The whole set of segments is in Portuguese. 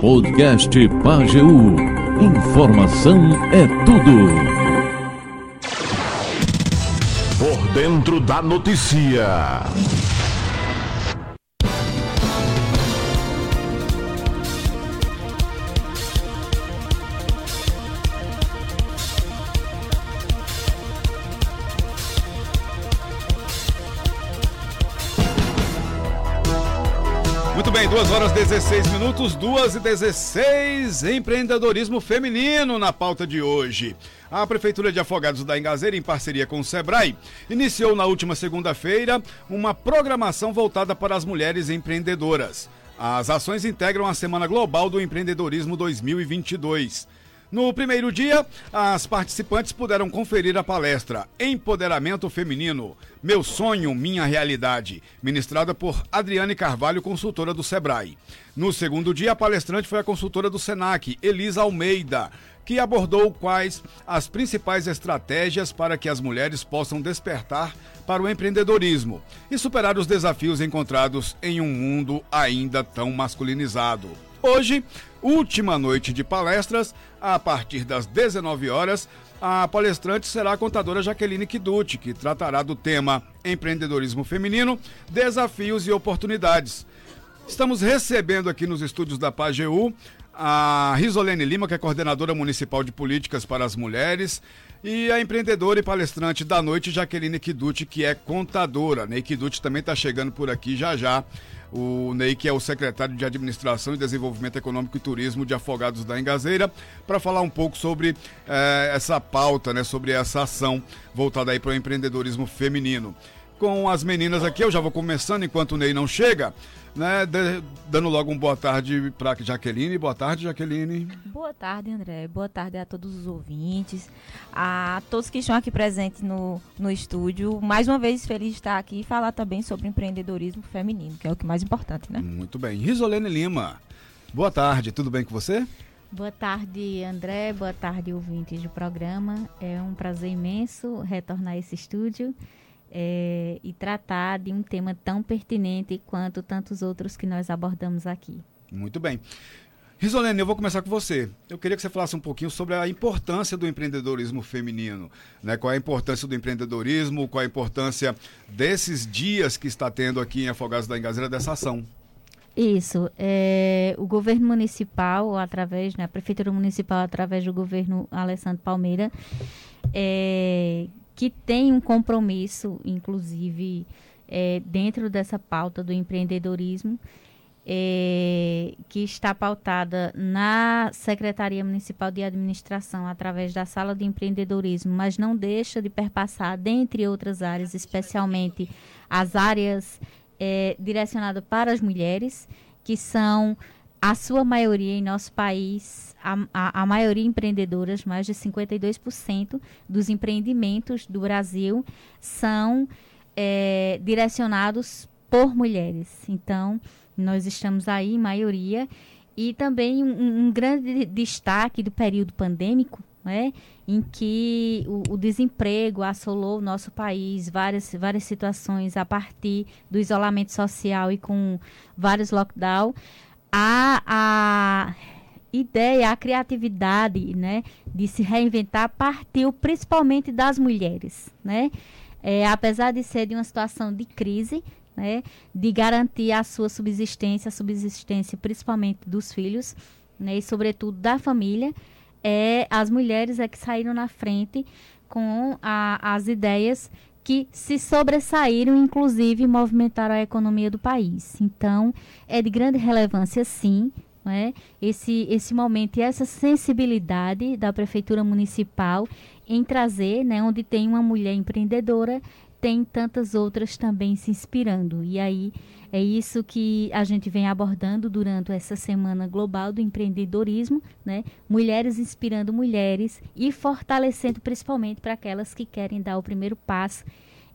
Podcast Pageu. Informação é tudo. Por dentro da notícia. 2 horas 16 minutos, 2 e 16, empreendedorismo feminino na pauta de hoje. A Prefeitura de Afogados da Engazeira, em parceria com o Sebrae, iniciou na última segunda-feira uma programação voltada para as mulheres empreendedoras. As ações integram a Semana Global do Empreendedorismo 2022. No primeiro dia, as participantes puderam conferir a palestra Empoderamento Feminino, Meu Sonho, Minha Realidade, ministrada por Adriane Carvalho, consultora do Sebrae. No segundo dia, a palestrante foi a consultora do Senac, Elisa Almeida, que abordou quais as principais estratégias para que as mulheres possam despertar para o empreendedorismo e superar os desafios encontrados em um mundo ainda tão masculinizado. Hoje, última noite de palestras, a partir das 19 horas, a palestrante será a contadora Jaqueline Kiduti, que tratará do tema empreendedorismo feminino, desafios e oportunidades. Estamos recebendo aqui nos estúdios da PAGEU a Risolene Lima, que é coordenadora municipal de políticas para as mulheres, e a empreendedora e palestrante da noite, Jaqueline Kiduti, que é contadora. Ney Kiduti também está chegando por aqui já já. O Ney, que é o secretário de Administração e Desenvolvimento Econômico e Turismo de Afogados da Engazeira, para falar um pouco sobre eh, essa pauta, né, sobre essa ação voltada aí para o empreendedorismo feminino. Com as meninas aqui, eu já vou começando enquanto o Ney não chega né, de, dando logo uma boa tarde para Jaqueline. Boa tarde, Jaqueline. Boa tarde, André. Boa tarde a todos os ouvintes, a todos que estão aqui presentes no, no estúdio. Mais uma vez, feliz de estar aqui e falar também sobre empreendedorismo feminino, que é o que mais importante, né? Muito bem. Risolene Lima. Boa tarde, tudo bem com você? Boa tarde, André. Boa tarde, ouvintes do programa. É um prazer imenso retornar a esse estúdio é, e tratar de um tema tão pertinente quanto tantos outros que nós abordamos aqui. Muito bem. Risolene, eu vou começar com você. Eu queria que você falasse um pouquinho sobre a importância do empreendedorismo feminino. Né? Qual é a importância do empreendedorismo, qual é a importância desses dias que está tendo aqui em Afogados da Engazeira dessa ação. Isso. É, o governo municipal, através, né, a prefeitura municipal, através do governo Alessandro Palmeira, é, que tem um compromisso, inclusive, é, dentro dessa pauta do empreendedorismo, é, que está pautada na Secretaria Municipal de Administração através da Sala de Empreendedorismo, mas não deixa de perpassar, dentre outras áreas, especialmente as áreas é, direcionadas para as mulheres, que são a sua maioria em nosso país, a, a, a, maioria empreendedoras, mais de 52% dos empreendimentos do Brasil são é, direcionados por mulheres. Então, nós estamos aí em maioria. E também um, um grande destaque do período pandêmico, né, em que o, o, desemprego assolou o nosso país, várias, várias situações a partir do isolamento social e com vários lockdowns a, a ideia, a criatividade, né, de se reinventar partiu principalmente das mulheres, né? É, apesar de ser de uma situação de crise, né, de garantir a sua subsistência, a subsistência principalmente dos filhos, né, e sobretudo da família, é, as mulheres é que saíram na frente com a, as ideias que se sobressaíram, inclusive movimentaram a economia do país. Então, é de grande relevância, sim, né, esse, esse momento e essa sensibilidade da Prefeitura Municipal em trazer, né, onde tem uma mulher empreendedora, tem tantas outras também se inspirando. E aí é isso que a gente vem abordando durante essa Semana Global do Empreendedorismo, né? Mulheres inspirando mulheres e fortalecendo principalmente para aquelas que querem dar o primeiro passo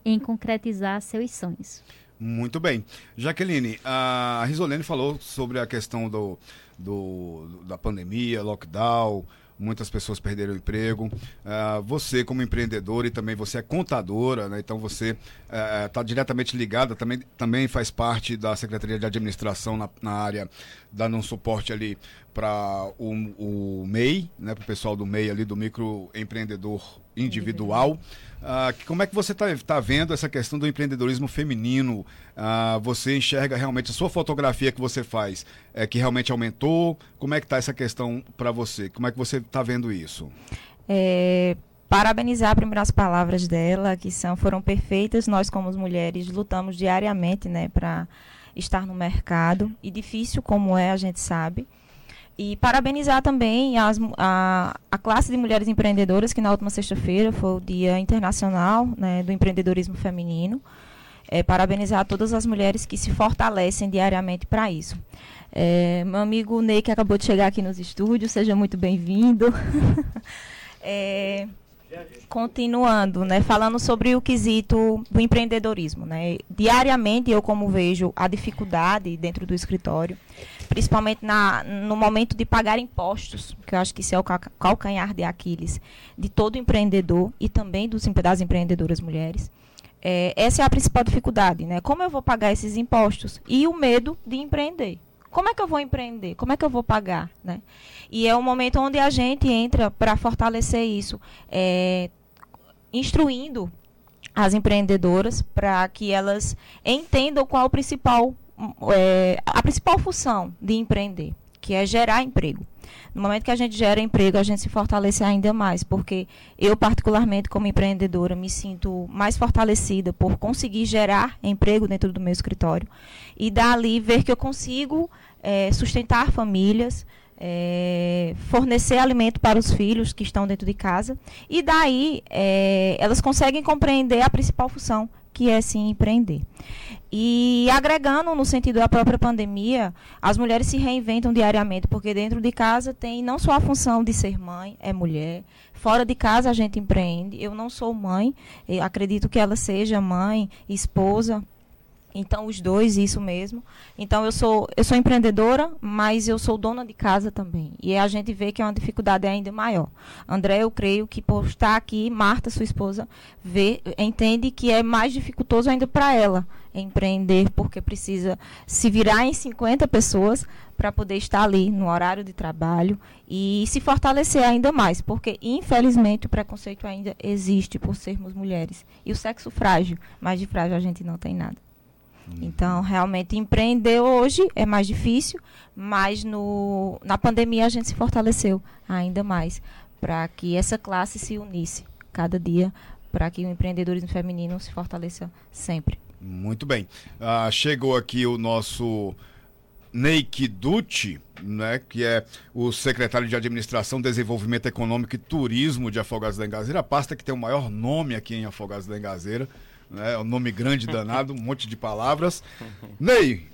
em concretizar seus sonhos. Muito bem. Jaqueline, a Risolene falou sobre a questão do, do, da pandemia, lockdown, muitas pessoas perderam o emprego. Uh, você, como empreendedor, e também você é contadora, né? então você está uh, diretamente ligada, também, também faz parte da Secretaria de Administração na, na área, dando um suporte ali para o, o MEI, né? para o pessoal do MEI ali, do microempreendedor individual. Uh, como é que você está tá vendo essa questão do empreendedorismo feminino? Uh, você enxerga realmente a sua fotografia que você faz, é que realmente aumentou? Como é que está essa questão para você? Como é que você está vendo isso? É, parabenizar primeiro as palavras dela, que são foram perfeitas. Nós, como mulheres, lutamos diariamente né, para estar no mercado. E difícil como é, a gente sabe. E parabenizar também as, a, a classe de mulheres empreendedoras, que na última sexta-feira foi o Dia Internacional né, do Empreendedorismo Feminino. É, parabenizar todas as mulheres que se fortalecem diariamente para isso. É, meu amigo Ney, que acabou de chegar aqui nos estúdios, seja muito bem-vindo. é, continuando, né, falando sobre o quesito do empreendedorismo, né, diariamente eu como vejo a dificuldade dentro do escritório, principalmente na, no momento de pagar impostos, que eu acho que isso é o calcanhar de Aquiles de todo empreendedor e também dos, das empreendedoras mulheres. É, essa é a principal dificuldade, né? Como eu vou pagar esses impostos? E o medo de empreender. Como é que eu vou empreender? Como é que eu vou pagar? Né? E é um momento onde a gente entra para fortalecer isso, é, instruindo as empreendedoras para que elas entendam qual o principal é, a principal função de empreender, que é gerar emprego. No momento que a gente gera emprego, a gente se fortalece ainda mais, porque eu, particularmente, como empreendedora, me sinto mais fortalecida por conseguir gerar emprego dentro do meu escritório e dali ver que eu consigo é, sustentar famílias, é, fornecer alimento para os filhos que estão dentro de casa e daí é, elas conseguem compreender a principal função que é sim empreender. E agregando no sentido da própria pandemia, as mulheres se reinventam diariamente, porque dentro de casa tem não só a função de ser mãe, é mulher, fora de casa a gente empreende. Eu não sou mãe, acredito que ela seja mãe, esposa, então, os dois, isso mesmo. Então, eu sou, eu sou empreendedora, mas eu sou dona de casa também. E a gente vê que é uma dificuldade ainda maior. André, eu creio que por estar aqui, Marta, sua esposa, vê, entende que é mais dificultoso ainda para ela empreender, porque precisa se virar em 50 pessoas para poder estar ali no horário de trabalho e se fortalecer ainda mais, porque infelizmente o preconceito ainda existe por sermos mulheres. E o sexo frágil, mas de frágil a gente não tem nada. Então, realmente, empreender hoje é mais difícil, mas no, na pandemia a gente se fortaleceu ainda mais para que essa classe se unisse cada dia para que o empreendedorismo feminino se fortaleça sempre. Muito bem. Uh, chegou aqui o nosso Neik Dutti, né, que é o secretário de Administração, Desenvolvimento Econômico e Turismo de Afogados da Engazeira, a pasta que tem o maior nome aqui em Afogados da Engazeira né? É um nome grande, danado, um monte de palavras. Ney,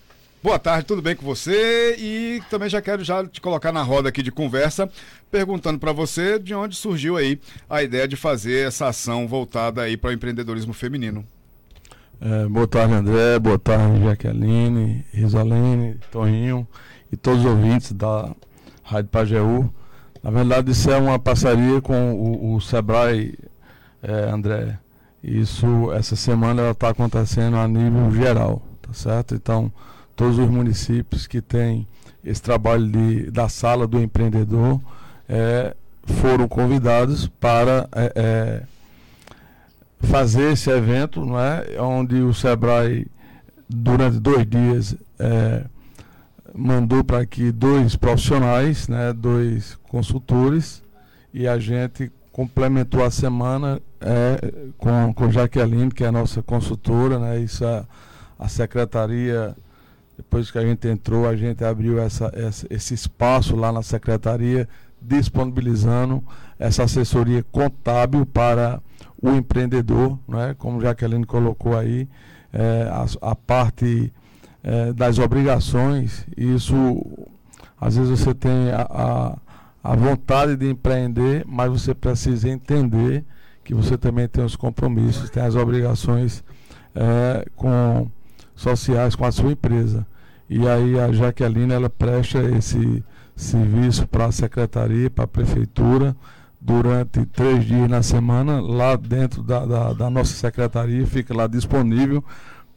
boa tarde, tudo bem com você? E também já quero já te colocar na roda aqui de conversa, perguntando para você de onde surgiu aí a ideia de fazer essa ação voltada aí para o empreendedorismo feminino. É, boa tarde, André. Boa tarde, Jaqueline, Risolene, Toninho e todos os ouvintes da Rádio Pajeú. Na verdade, isso é uma parceria com o, o Sebrae, é, André. Isso, essa semana ela está acontecendo a nível geral, tá certo? Então, todos os municípios que têm esse trabalho de, da sala do empreendedor é, foram convidados para é, é, fazer esse evento, não é? Onde o Sebrae, durante dois dias, é, mandou para aqui dois profissionais, né, dois consultores, e a gente complementou a semana é, com, com Jaqueline, que é a nossa consultora, né? Isso a, a secretaria, depois que a gente entrou, a gente abriu essa, essa, esse espaço lá na secretaria, disponibilizando essa assessoria contábil para o empreendedor, né? como Jaqueline colocou aí, é, a, a, parte é, das obrigações, isso às vezes você tem a, a a vontade de empreender, mas você precisa entender que você também tem os compromissos, tem as obrigações é, com sociais com a sua empresa. E aí a Jaqueline ela presta esse serviço para a secretaria, para a prefeitura, durante três dias na semana, lá dentro da, da, da, nossa secretaria, fica lá disponível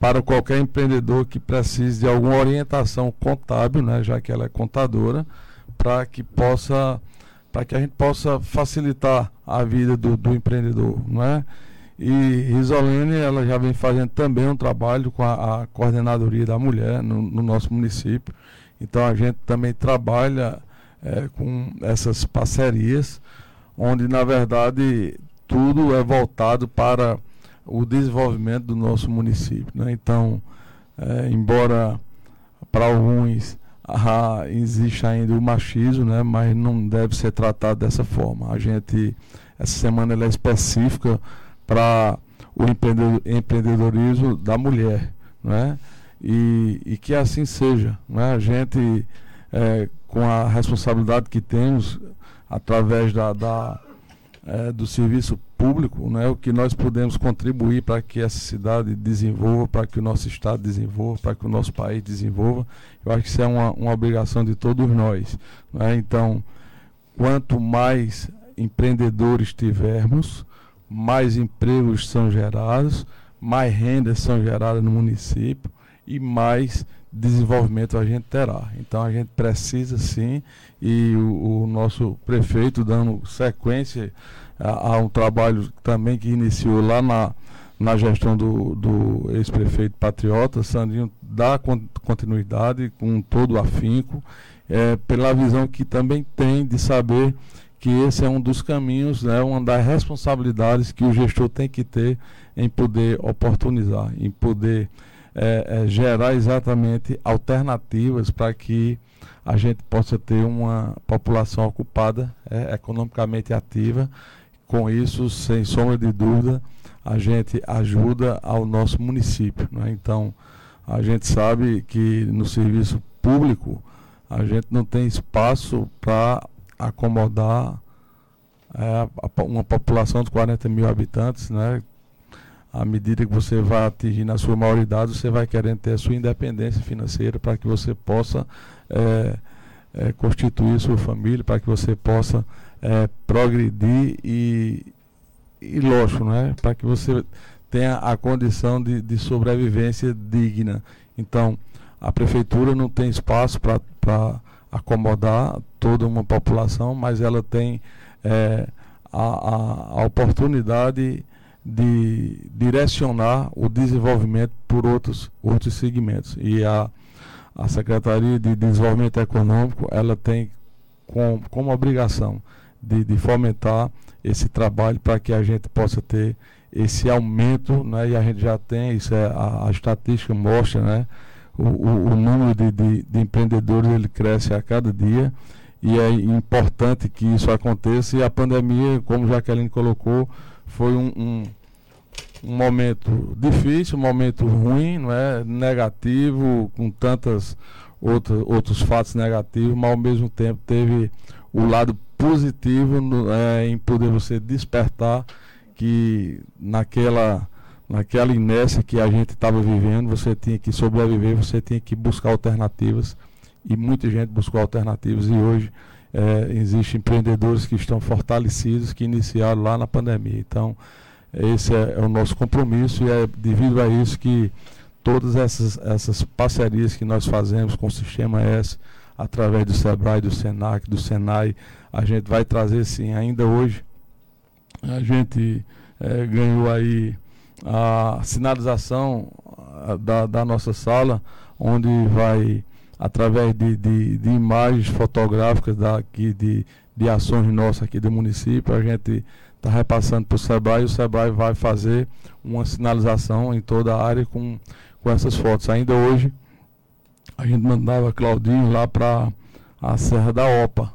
para qualquer empreendedor que precise de alguma orientação contábil, né, já que ela é contadora, para que possa para que a gente possa facilitar a vida do, do empreendedor, não é? E Risolene, ela já vem fazendo também um trabalho com a, a coordenadoria da mulher no, no, nosso município. Então a gente também trabalha é, com essas parcerias, onde na verdade tudo é voltado para o desenvolvimento do nosso município. Né? Então, é, embora para alguns ah, existe ainda o machismo, né? mas não deve ser tratado dessa forma. A gente, essa semana ela é específica para o empreendedorismo da mulher, né? E, e que assim seja, né? A gente, é, com a responsabilidade que temos através da, da é, do serviço público, né? O que nós podemos contribuir para que essa cidade desenvolva, para que o nosso estado desenvolva, para que o nosso país desenvolva, eu acho que isso é uma, uma obrigação de todos nós, né? Então, quanto mais empreendedores tivermos, mais empregos são gerados, mais rendas são geradas no município e mais desenvolvimento a gente terá. Então a gente precisa sim, e o, o nosso prefeito dando sequência a, um trabalho também que iniciou lá na, na gestão do, do ex-prefeito Patriota, Sandrinho dá continuidade com todo o afinco, é, pela visão que também tem de saber que esse é um dos caminhos, né, uma das responsabilidades que o gestor tem que ter em poder oportunizar, em poder é, é, gerar exatamente alternativas para que a gente possa ter uma população ocupada, é, economicamente ativa. Com isso, sem sombra de dúvida, a gente ajuda ao nosso município. Né? Então, a gente sabe que no serviço público a gente não tem espaço para acomodar é, uma população de 40 mil habitantes, né? À medida que você vai atingindo a sua maioridade, você vai querendo ter a sua independência financeira para que você possa é, é, constituir sua família, para que você possa é, progredir e, e lógico, né? para que você tenha a condição de, de sobrevivência digna. Então, a prefeitura não tem espaço para acomodar toda uma população, mas ela tem é, a, a, oportunidade de direcionar o desenvolvimento por outros, outros segmentos. E a, a Secretaria de Desenvolvimento Econômico ela tem com, como obrigação de, de fomentar esse trabalho para que a gente possa ter esse aumento, né, e a gente já tem, isso é, a, a estatística mostra, né, o, o, o número de, de, de, empreendedores ele cresce a cada dia. E é importante que isso aconteça. E a pandemia, como Jaqueline colocou, foi um, um, um momento difícil, um momento ruim, não é? Negativo, com tantas outras, outros fatos negativos, mas ao mesmo tempo teve o lado positivo no, é, em poder você despertar que naquela naquela inércia que a gente estava vivendo, você tinha que sobreviver, você tinha que buscar alternativas e muita gente buscou alternativas e hoje é, existem empreendedores que estão fortalecidos, que iniciaram lá na pandemia. Então, esse é, é, o nosso compromisso e é devido a isso que todas essas, essas parcerias que nós fazemos com o Sistema S, através do SEBRAE, do SENAC, do SENAI, a gente vai trazer sim, ainda hoje, a gente é, ganhou aí a sinalização da, da nossa sala, onde vai, através de, de, de imagens fotográficas daqui, de, de ações nossas aqui do município, a gente está repassando para o SEBRAE e o SEBRAE vai fazer uma sinalização em toda a área com, com essas fotos. Ainda hoje, a gente mandava Claudinho lá para a Serra da Opa.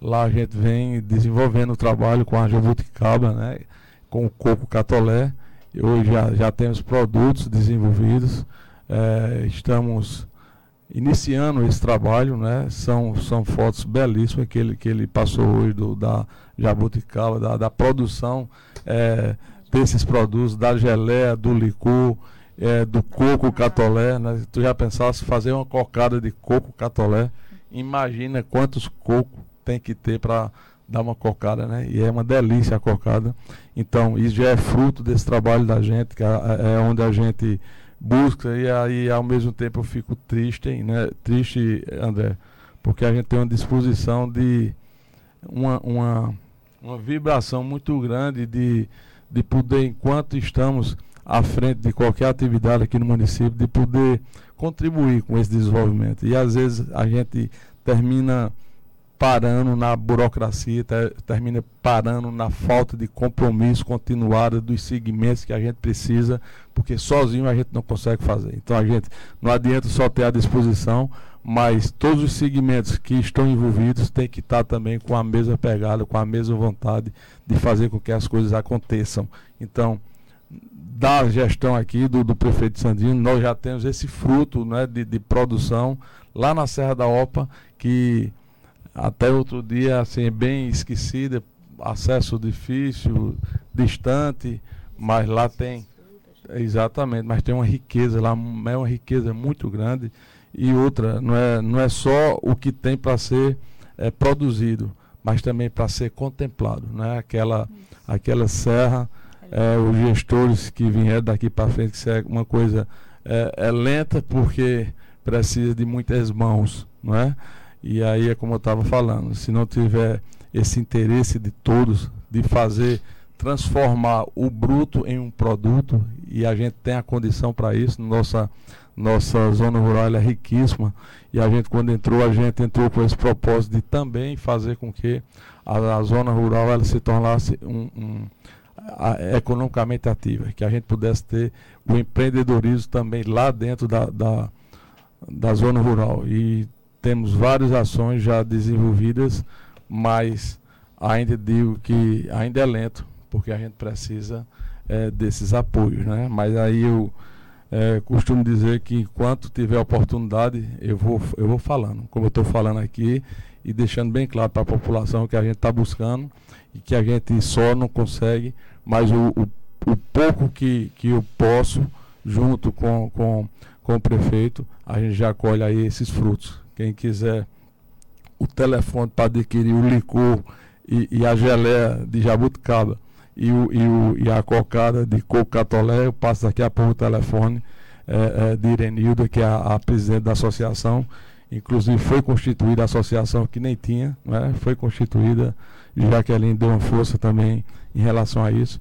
Lá a gente vem desenvolvendo o trabalho com a jabuticaba, né, com o coco catolé Hoje já, já temos produtos desenvolvidos, é, estamos iniciando esse trabalho, né? São, são fotos belíssimas que ele, que ele passou hoje do, da jabuticaba, da, da produção é, desses produtos, da geleia, do licor, é, do coco catolé, né? Tu já pensasse fazer uma cocada de coco catolé, imagina quantos cocos tem que ter para dar uma cocada, né? E é uma delícia a cocada. Então, isso já é fruto desse trabalho da gente, que é, é onde a gente busca e aí ao mesmo tempo eu fico triste, né? Triste, André, porque a gente tem uma disposição de uma, uma, uma vibração muito grande de, de poder, enquanto estamos à frente de qualquer atividade aqui no município, de poder contribuir com esse desenvolvimento. E às vezes a gente termina parando na burocracia, ter, termina parando na falta de compromisso continuado dos segmentos que a gente precisa, porque sozinho a gente não consegue fazer. Então a gente não adianta só ter à disposição, mas todos os segmentos que estão envolvidos têm que estar também com a mesma pegada, com a mesma vontade de fazer com que as coisas aconteçam. Então, da gestão aqui do, do prefeito Sandino, nós já temos esse fruto né, de, de produção lá na Serra da Opa, que até outro dia, assim, bem esquecida, acesso difícil, distante, mas lá tem. Exatamente, mas tem uma riqueza lá, é uma riqueza muito grande. E outra, não é, não é só o que tem para ser é, produzido, mas também para ser contemplado. Né? Aquela, aquela serra, é, os gestores que vieram daqui para frente, que é uma coisa é, é lenta porque precisa de muitas mãos. Não é? E aí é como eu estava falando, se não tiver esse interesse de todos de fazer transformar o bruto em um produto e a gente tem a condição para isso, nossa nossa zona rural é riquíssima e a gente quando entrou a gente entrou com esse propósito de também fazer com que a, a zona rural ela se tornasse um, um a, economicamente ativa, que a gente pudesse ter o empreendedorismo também lá dentro da, da, da zona rural. E temos várias ações já desenvolvidas, mas ainda digo que ainda é lento, porque a gente precisa é, desses apoios, né? Mas aí eu é, costumo dizer que enquanto tiver oportunidade, eu vou, eu vou falando, como eu estou falando aqui, e deixando bem claro para a população que a gente está buscando e que a gente só não consegue, mas o, o, o pouco que, que eu posso, junto com, com, com o prefeito, a gente já colhe aí esses frutos. Quem quiser o telefone para adquirir o licor e, e, a geleia de jabuticaba e, o, e, o, e a cocada de coco catolé, eu passo daqui a pouco o telefone é, é, de Irenilda, que é a, a, presidente da associação. Inclusive foi constituída a associação que nem tinha, né? foi constituída, e Jaqueline deu uma força também em relação a isso.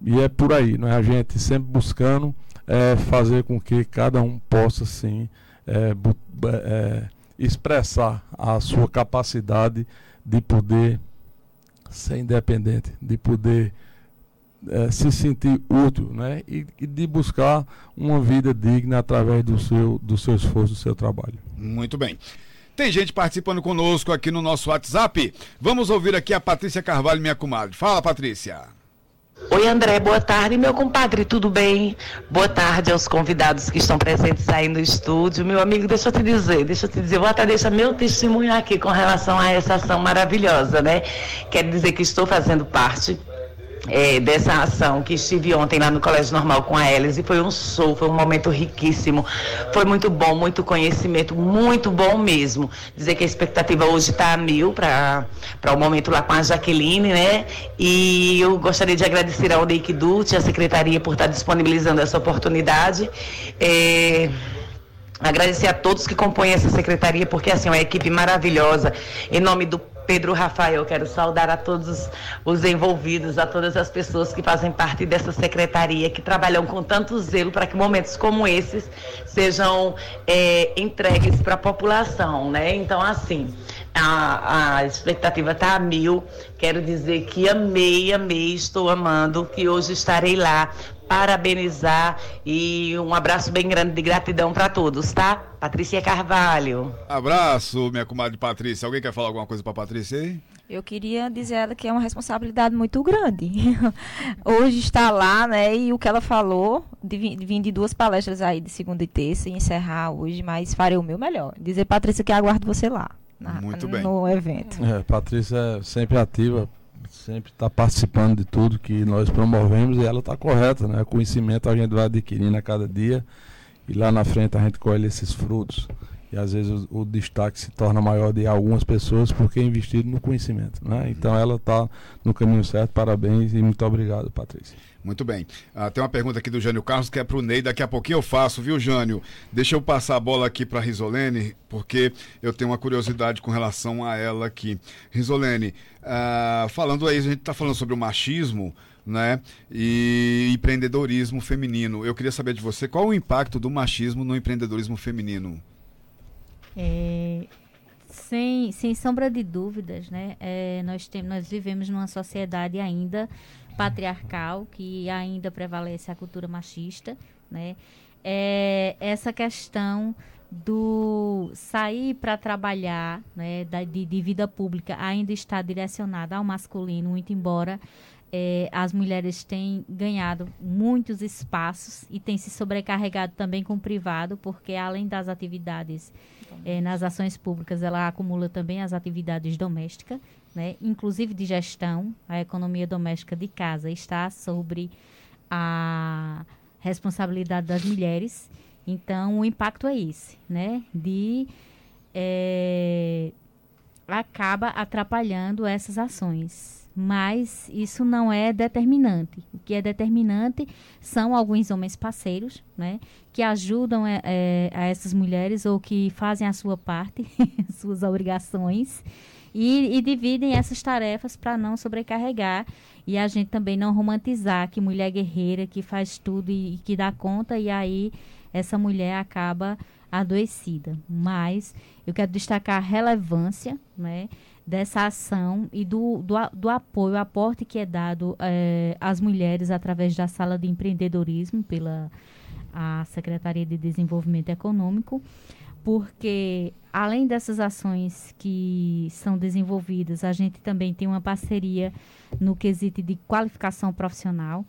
E é por aí, não é? A gente sempre buscando é, fazer com que cada um possa sim é, é, expressar a sua capacidade de poder ser independente, de poder é, se sentir útil né? E, e, de buscar uma vida digna através do seu, do seu esforço, do seu trabalho. Muito bem. Tem gente participando conosco aqui no nosso WhatsApp. Vamos ouvir aqui a Patrícia Carvalho, minha comadre. Fala, Patrícia. Oi, André, boa tarde. Meu compadre, tudo bem? Boa tarde aos convidados que estão presentes aí no estúdio. Meu amigo, deixa eu te dizer, deixa eu te dizer, vou até deixar meu testemunho aqui com relação a essa ação maravilhosa, né? Quero dizer que estou fazendo parte é, dessa ação que estive ontem lá no Colégio Normal com a Elis e foi um show, foi um momento riquíssimo. Foi muito bom, muito conhecimento, muito bom mesmo. Dizer que a expectativa hoje está a mil para o momento lá com a Jaqueline, né? E eu gostaria de agradecer ao Neik Dutti, a secretaria, por estar disponibilizando essa oportunidade. É, Agradecer a todos que compõem essa secretaria, porque assim, é uma equipe maravilhosa. Em nome do Pedro Rafael, quero saudar a todos os envolvidos, a todas as pessoas que fazem parte dessa secretaria, que trabalham com tanto zelo para que momentos como esses sejam é, entregues para a população, né? Então, assim, a, a expectativa está a mil. Quero dizer que amei, amei, estou amando, que hoje estarei lá parabenizar e um abraço bem grande de gratidão para todos, tá? Patrícia Carvalho. Abraço, minha comadre Patrícia. Alguém quer falar alguma coisa para Patrícia aí? Eu queria dizer ela que é uma responsabilidade muito grande. Hoje está lá, né? E o que ela falou, de vir de duas palestras aí de segunda e terça e encerrar hoje, mas farei o meu melhor. Dizer, Patrícia, que aguardo você lá. Na, muito bem. No evento. É, Patrícia é sempre ativa, sempre está participando de tudo que nós promovemos e ela está correta, né? Conhecimento a gente vai adquirindo a cada dia e lá na frente a gente colhe esses frutos. e às vezes o, o, destaque se torna maior de algumas pessoas porque é investido no conhecimento. Né? Então ela está no caminho certo, parabéns e muito obrigado, Patrícia. Muito bem. Ah, tem uma pergunta aqui do Jânio Carlos que é para o Ney. Daqui a pouquinho eu faço, viu, Jânio? Deixa eu passar a bola aqui para a Risolene, porque eu tenho uma curiosidade com relação a ela aqui. Risolene, ah, falando aí, a gente está falando sobre o machismo, né? E empreendedorismo feminino. Eu queria saber de você qual o impacto do machismo no empreendedorismo feminino. É, sem, sem sombra de dúvidas, né? É, nós, tem, nós vivemos numa sociedade ainda patriarcal, que ainda prevalece a cultura machista, né? É, essa questão do sair para trabalhar, né, da, de, de, vida pública, ainda está direcionada ao masculino, muito embora é, as mulheres têm ganhado muitos espaços e têm se sobrecarregado também com o privado, porque além das atividades é, nas ações públicas, ela acumula também as atividades domésticas, né? inclusive de gestão. A economia doméstica de casa está sobre a responsabilidade das mulheres. Então, o impacto é esse, né? De é, acaba atrapalhando essas ações mas isso não é determinante. O que é determinante são alguns homens parceiros, né, que ajudam é, a essas mulheres ou que fazem a sua parte, suas obrigações, e, e dividem essas tarefas para não sobrecarregar e a gente também não romantizar que mulher guerreira que faz tudo e, e que dá conta e aí essa mulher acaba adoecida. Mas eu quero destacar a relevância, né? dessa ação e do, do, do apoio, aporte que é dado é, às mulheres através da sala de empreendedorismo pela a Secretaria de Desenvolvimento Econômico, porque além dessas ações que são desenvolvidas, a gente também tem uma parceria no quesito de qualificação profissional,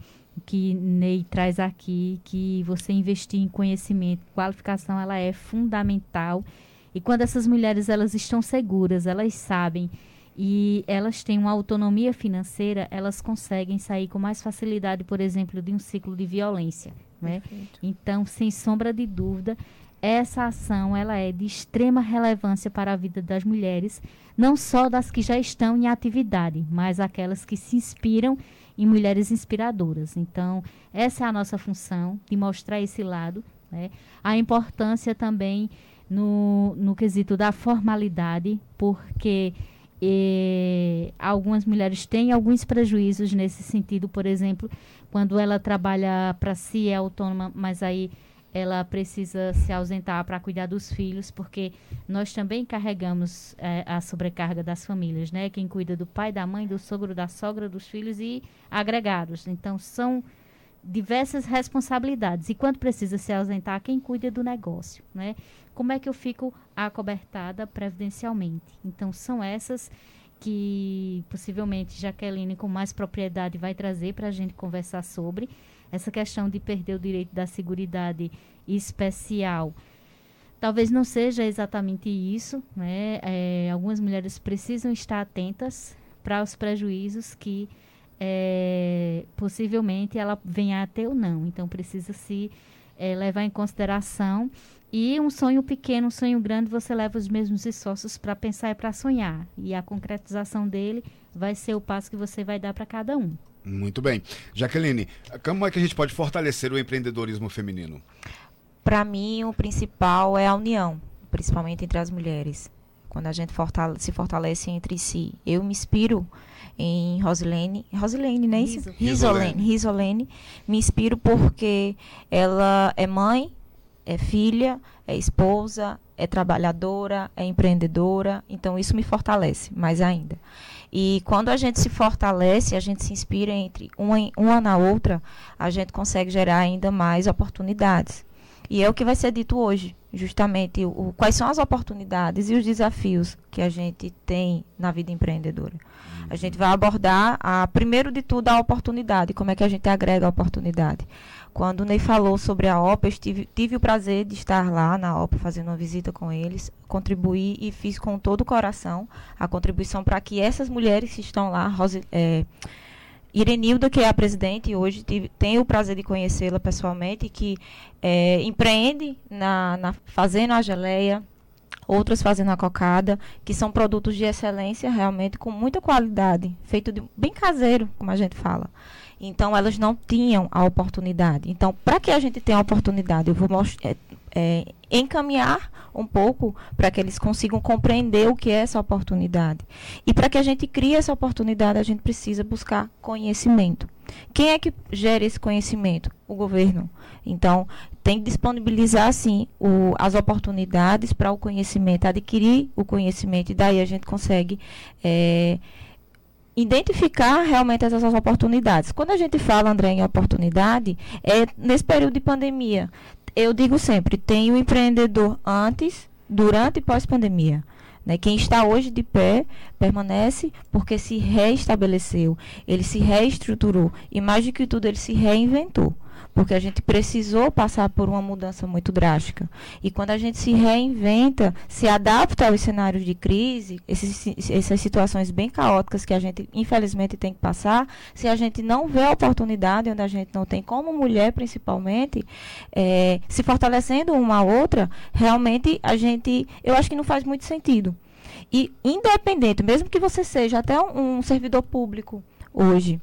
que Ney traz aqui, que você investir em conhecimento, qualificação, ela é fundamental e quando essas mulheres elas estão seguras, elas sabem e elas têm uma autonomia financeira, elas conseguem sair com mais facilidade, por exemplo, de um ciclo de violência. Né? Então, sem sombra de dúvida, essa ação ela é de extrema relevância para a vida das mulheres, não só das que já estão em atividade, mas aquelas que se inspiram em mulheres inspiradoras. Então, essa é a nossa função de mostrar esse lado, né? a importância também no, no quesito da formalidade, porque eh, algumas mulheres têm alguns prejuízos nesse sentido, por exemplo, quando ela trabalha para si, é autônoma, mas aí ela precisa se ausentar para cuidar dos filhos, porque nós também carregamos eh, a sobrecarga das famílias, né? Quem cuida do pai, da mãe, do sogro, da sogra, dos filhos e agregados. Então, são diversas responsabilidades. E quando precisa se ausentar, quem cuida do negócio, né? Como é que eu fico acobertada previdencialmente? Então, são essas que possivelmente Jaqueline, com mais propriedade, vai trazer para a gente conversar sobre. Essa questão de perder o direito da seguridade especial. Talvez não seja exatamente isso, né? É, algumas mulheres precisam estar atentas para os prejuízos que é, possivelmente ela venha a ter ou não. Então precisa se é, levar em consideração. E um sonho pequeno, um sonho grande, você leva os mesmos esforços para pensar e para sonhar. E a concretização dele vai ser o passo que você vai dar para cada um. Muito bem. Jaqueline, como é que a gente pode fortalecer o empreendedorismo feminino? Para mim, o principal é a união, principalmente entre as mulheres. Quando a gente se fortalece entre si. Eu me inspiro em Rosilene. Rosilene, né? Risolene. Risolene. Me inspiro porque ela é mãe, é filha, é esposa, é trabalhadora, é empreendedora. Então, isso me fortalece mais ainda. E quando a gente se fortalece, a gente se inspira entre uma, uma na outra, a gente consegue gerar ainda mais oportunidades. E é o que vai ser dito hoje, justamente o, quais são as oportunidades e os desafios que a gente tem na vida empreendedora. A gente vai abordar, a, primeiro de tudo, a oportunidade, como é que a gente agrega a oportunidade. Quando o Ney falou sobre a OPA, eu tive, o prazer de estar lá na OPA, fazendo uma visita com eles, contribuir e fiz com todo o coração a contribuição para que essas mulheres que estão lá, Rose, é, Irenilda, que é a presidente, hoje tive, tenho o prazer de conhecê-la pessoalmente, que é, empreende na, na, fazendo a geleia, outras fazendo a cocada, que são produtos de excelência realmente com muita qualidade, feito de, bem caseiro, como a gente fala. Então, elas não tinham a oportunidade. Então, para que a gente tenha a oportunidade, eu vou é, é, encaminhar um pouco para que eles consigam compreender o que é essa oportunidade. E para que a gente crie essa oportunidade, a gente precisa buscar conhecimento. Quem é que gera esse conhecimento? O governo. Então, tem que disponibilizar, sim, o, as oportunidades para o conhecimento, adquirir o conhecimento, e daí a gente consegue. É, identificar realmente essas oportunidades. Quando a gente fala, André, em oportunidade, é nesse período de pandemia. Eu digo sempre, tem o empreendedor antes, durante e pós-pandemia. Né? Quem está hoje de pé permanece porque se reestabeleceu, ele se reestruturou e, mais do que tudo, ele se reinventou porque a gente precisou passar por uma mudança muito drástica. E quando a gente se reinventa, se adapta aos cenários de crise, esses, essas situações bem caóticas que a gente, infelizmente, tem que passar, se a gente não vê a oportunidade, onde a gente não tem, como mulher principalmente, é, se fortalecendo uma a outra, realmente a gente, eu acho que não faz muito sentido. E independente, mesmo que você seja até um, um servidor público hoje,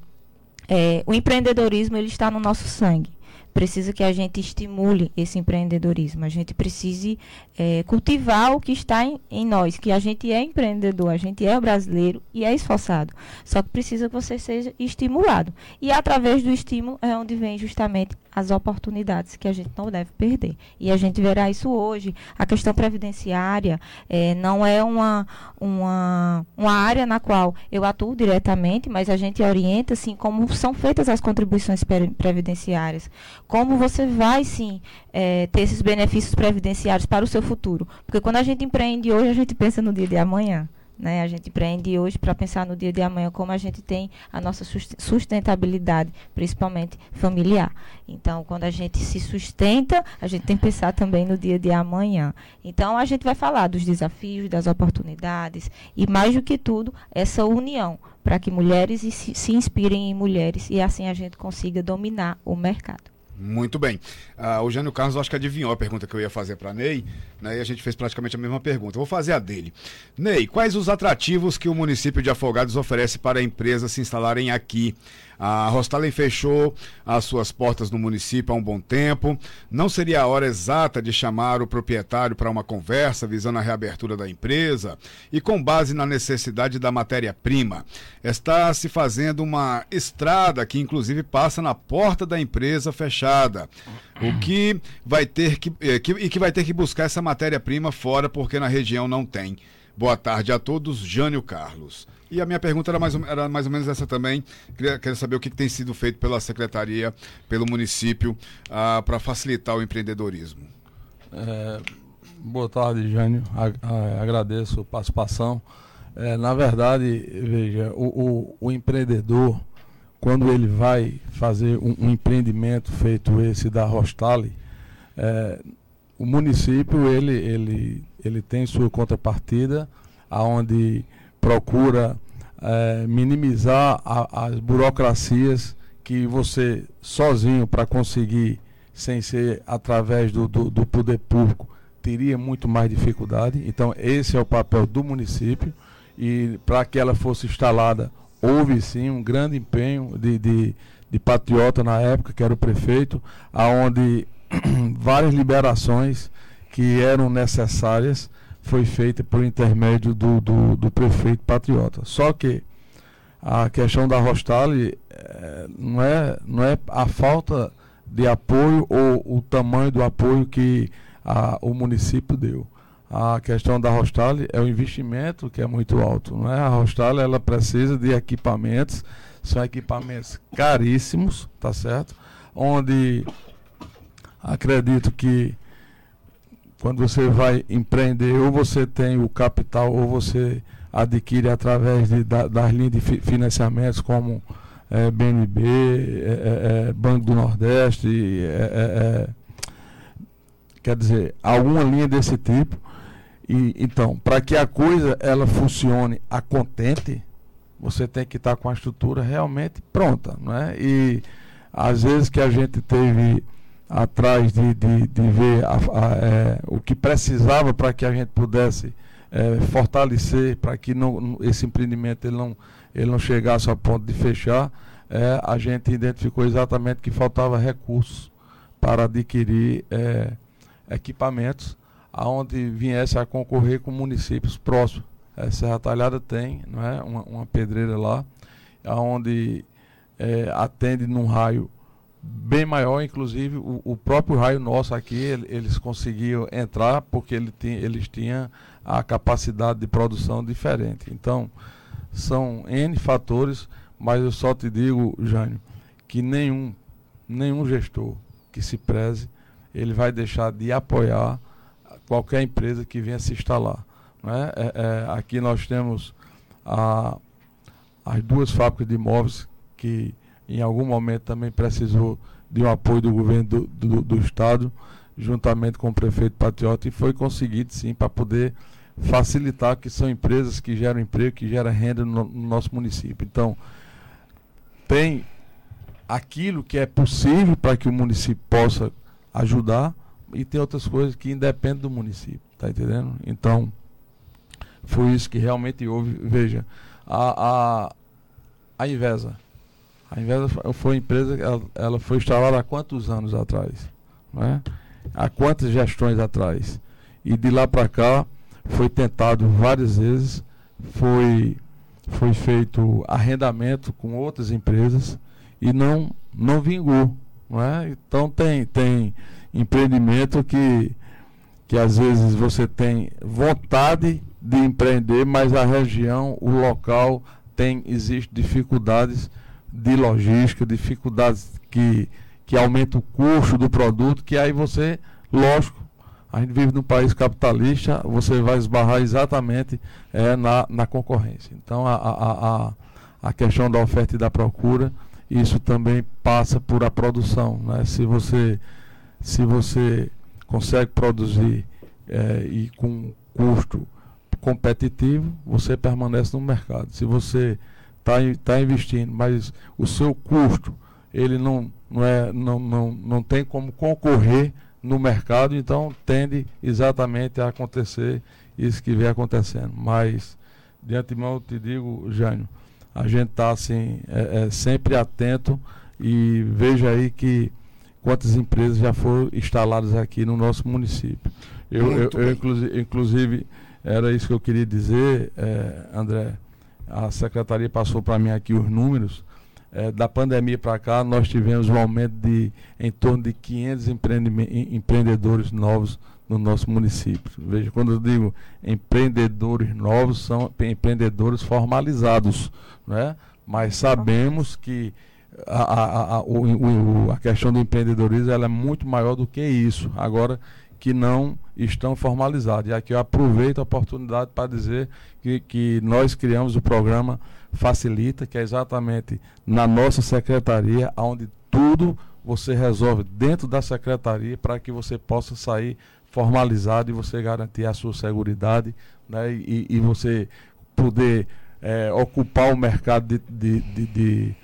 é, o empreendedorismo ele está no nosso sangue precisa que a gente estimule esse empreendedorismo. A gente precise é, cultivar o que está em, em, nós, que a gente é empreendedor, a gente é brasileiro e é esforçado. Só que precisa que você seja estimulado. E através do estímulo é onde vem justamente as oportunidades que a gente não deve perder. E a gente verá isso hoje. A questão previdenciária é, não é uma, uma, uma área na qual eu atuo diretamente, mas a gente orienta assim como são feitas as contribuições previdenciárias como você vai sim é, ter esses benefícios previdenciários para o seu futuro. Porque quando a gente empreende hoje, a gente pensa no dia de amanhã. Né? A gente empreende hoje para pensar no dia de amanhã como a gente tem a nossa sustentabilidade, principalmente familiar. Então, quando a gente se sustenta, a gente tem que pensar também no dia de amanhã. Então, a gente vai falar dos desafios, das oportunidades e, mais do que tudo, essa união para que mulheres se, se inspirem em mulheres e assim a gente consiga dominar o mercado. Muito bem. Uh, o Jânio Carlos, acho que adivinhou a pergunta que eu ia fazer para Ney, né? E a gente fez praticamente a mesma pergunta. vou fazer a dele. Ney, quais os atrativos que o município de Afogados oferece para empresas se instalarem aqui? A Rostalen fechou as suas portas no município há um bom tempo. Não seria a hora exata de chamar o proprietário para uma conversa visando a reabertura da empresa e com base na necessidade da matéria-prima? Está se fazendo uma estrada que inclusive passa na porta da empresa fechada. O que vai ter que, eh, e que vai ter que buscar essa matéria-prima fora porque na região não tem. Boa tarde a todos, Jânio Carlos. E a minha pergunta era mais, era mais ou menos essa também. Queria, queria saber o que, que tem sido feito pela secretaria, pelo município, ah, para facilitar o empreendedorismo. É, boa tarde, Jânio. agradeço a participação. É, na verdade, veja, o, o, o, empreendedor, quando ele vai fazer um, um empreendimento feito esse da Rostale, é, o município ele, ele, ele tem sua contrapartida, aonde procura é, minimizar a, as burocracias que você sozinho para conseguir, sem ser através do, do, do, poder público, teria muito mais dificuldade. Então, esse é o papel do município. E para que ela fosse instalada, houve sim um grande empenho de, de, de patriota na época, que era o prefeito, aonde várias liberações que eram necessárias foi feita por intermédio do, do, do prefeito patriota. Só que a questão da Rostale é, não, é, não é a falta de apoio ou o tamanho do apoio que a, o município deu. A questão da Rostale é o investimento que é muito alto. Não é? A Rostale ela precisa de equipamentos, são equipamentos caríssimos, tá certo? Onde acredito que quando você vai empreender, ou você tem o capital, ou você adquire através de, da, das linhas de financiamentos como é, BNB, é, é, é, Banco do Nordeste, é, é, quer dizer, alguma linha desse tipo. E, então, para que a coisa ela funcione a contente, você tem que estar com a estrutura realmente pronta, não é? E às vezes que a gente teve atrás de, de, de ver a, a, é, o que precisava para que a gente pudesse é, fortalecer, para que não, esse empreendimento ele não, ele não chegasse ao ponto de fechar, é, a gente identificou exatamente que faltava recursos para adquirir é, equipamentos aonde viesse a concorrer com municípios próximos. É, Serra Talhada tem não é, uma, uma pedreira lá, onde é, atende num raio bem maior, inclusive o, o próprio raio nosso aqui, ele, eles conseguiam entrar porque ele tinha, eles tinham a capacidade de produção diferente. Então, são N fatores, mas eu só te digo, Jânio, que nenhum, nenhum gestor que se preze, ele vai deixar de apoiar qualquer empresa que venha se instalar. Né? É, é, aqui nós temos a, as duas fábricas de imóveis que em algum momento também precisou de um apoio do governo do, do, do Estado, juntamente com o prefeito Patriota, e foi conseguido sim para poder facilitar que são empresas que geram emprego, que geram renda no, no nosso município. Então, tem aquilo que é possível para que o município possa ajudar e tem outras coisas que independem do município, tá entendendo? Então, foi isso que realmente houve. Veja, a, a, a Invesa. A Invesa foi empresa, ela, ela foi instalada há quantos anos atrás? Né? Há quantas gestões atrás? E de lá para cá foi tentado várias vezes, foi, foi feito arrendamento com outras empresas e não, não vingou. Não é? Então tem, tem empreendimento que, que às vezes você tem vontade de empreender, mas a região, o local tem existe dificuldades de logística, dificuldades que, que aumentam o custo do produto, que aí você, lógico, a gente vive num país capitalista, você vai esbarrar exatamente é, na, na concorrência. Então a, a, a, a questão da oferta e da procura, isso também passa por a produção. Né? Se você se você consegue produzir é, e com custo competitivo, você permanece no mercado. Se você está tá investindo, mas o seu custo ele não, não, é, não, não, não tem como concorrer no mercado, então tende exatamente a acontecer isso que vem acontecendo. Mas, de antemão, eu te digo, Jânio, a gente está assim, é, é, sempre atento e veja aí que quantas empresas já foram instaladas aqui no nosso município. Eu, eu, eu inclusive, inclusive era isso que eu queria dizer, é, André. A secretaria passou para mim aqui os números. É, da pandemia para cá, nós tivemos um aumento de em torno de 500 empreendedores novos no nosso município. Veja, quando eu digo empreendedores novos, são empreendedores formalizados, né? mas sabemos que a, a, a, o, a questão do empreendedorismo ela é muito maior do que isso. Agora, que não estão formalizados. E aqui eu aproveito a oportunidade para dizer que, que nós criamos o programa Facilita, que é exatamente na nossa secretaria, onde tudo você resolve dentro da secretaria para que você possa sair formalizado e você garantir a sua segurança né, e, e você poder é, ocupar o mercado de, de, de, de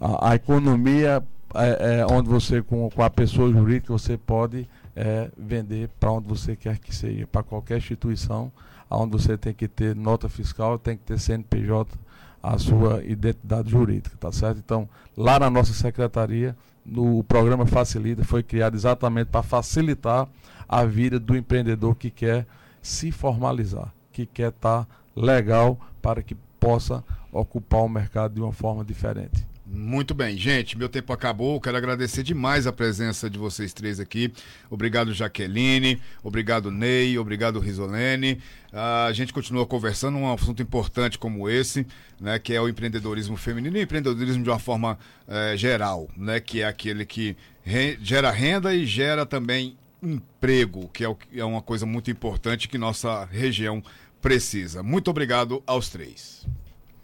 a, a, economia é, é, onde você com, com a pessoa jurídica você pode é vender para onde você quer que seja, para qualquer instituição, onde você tem que ter nota fiscal, tem que ter CNPJ, a sua identidade jurídica, tá certo? Então, lá na nossa secretaria, no programa Facilita foi criado exatamente para facilitar a vida do empreendedor que quer se formalizar, que quer estar tá legal para que possa ocupar o mercado de uma forma diferente. Muito bem, gente, meu tempo acabou. Quero agradecer demais a presença de vocês três aqui. Obrigado, Jaqueline. Obrigado, Ney. Obrigado, Risolene. a gente continua conversando um assunto importante como esse, né, que é o empreendedorismo feminino e empreendedorismo de uma forma eh, geral, né, que é aquele que re gera renda e gera também emprego, que é, o, é uma coisa muito importante que nossa região precisa. Muito obrigado aos três.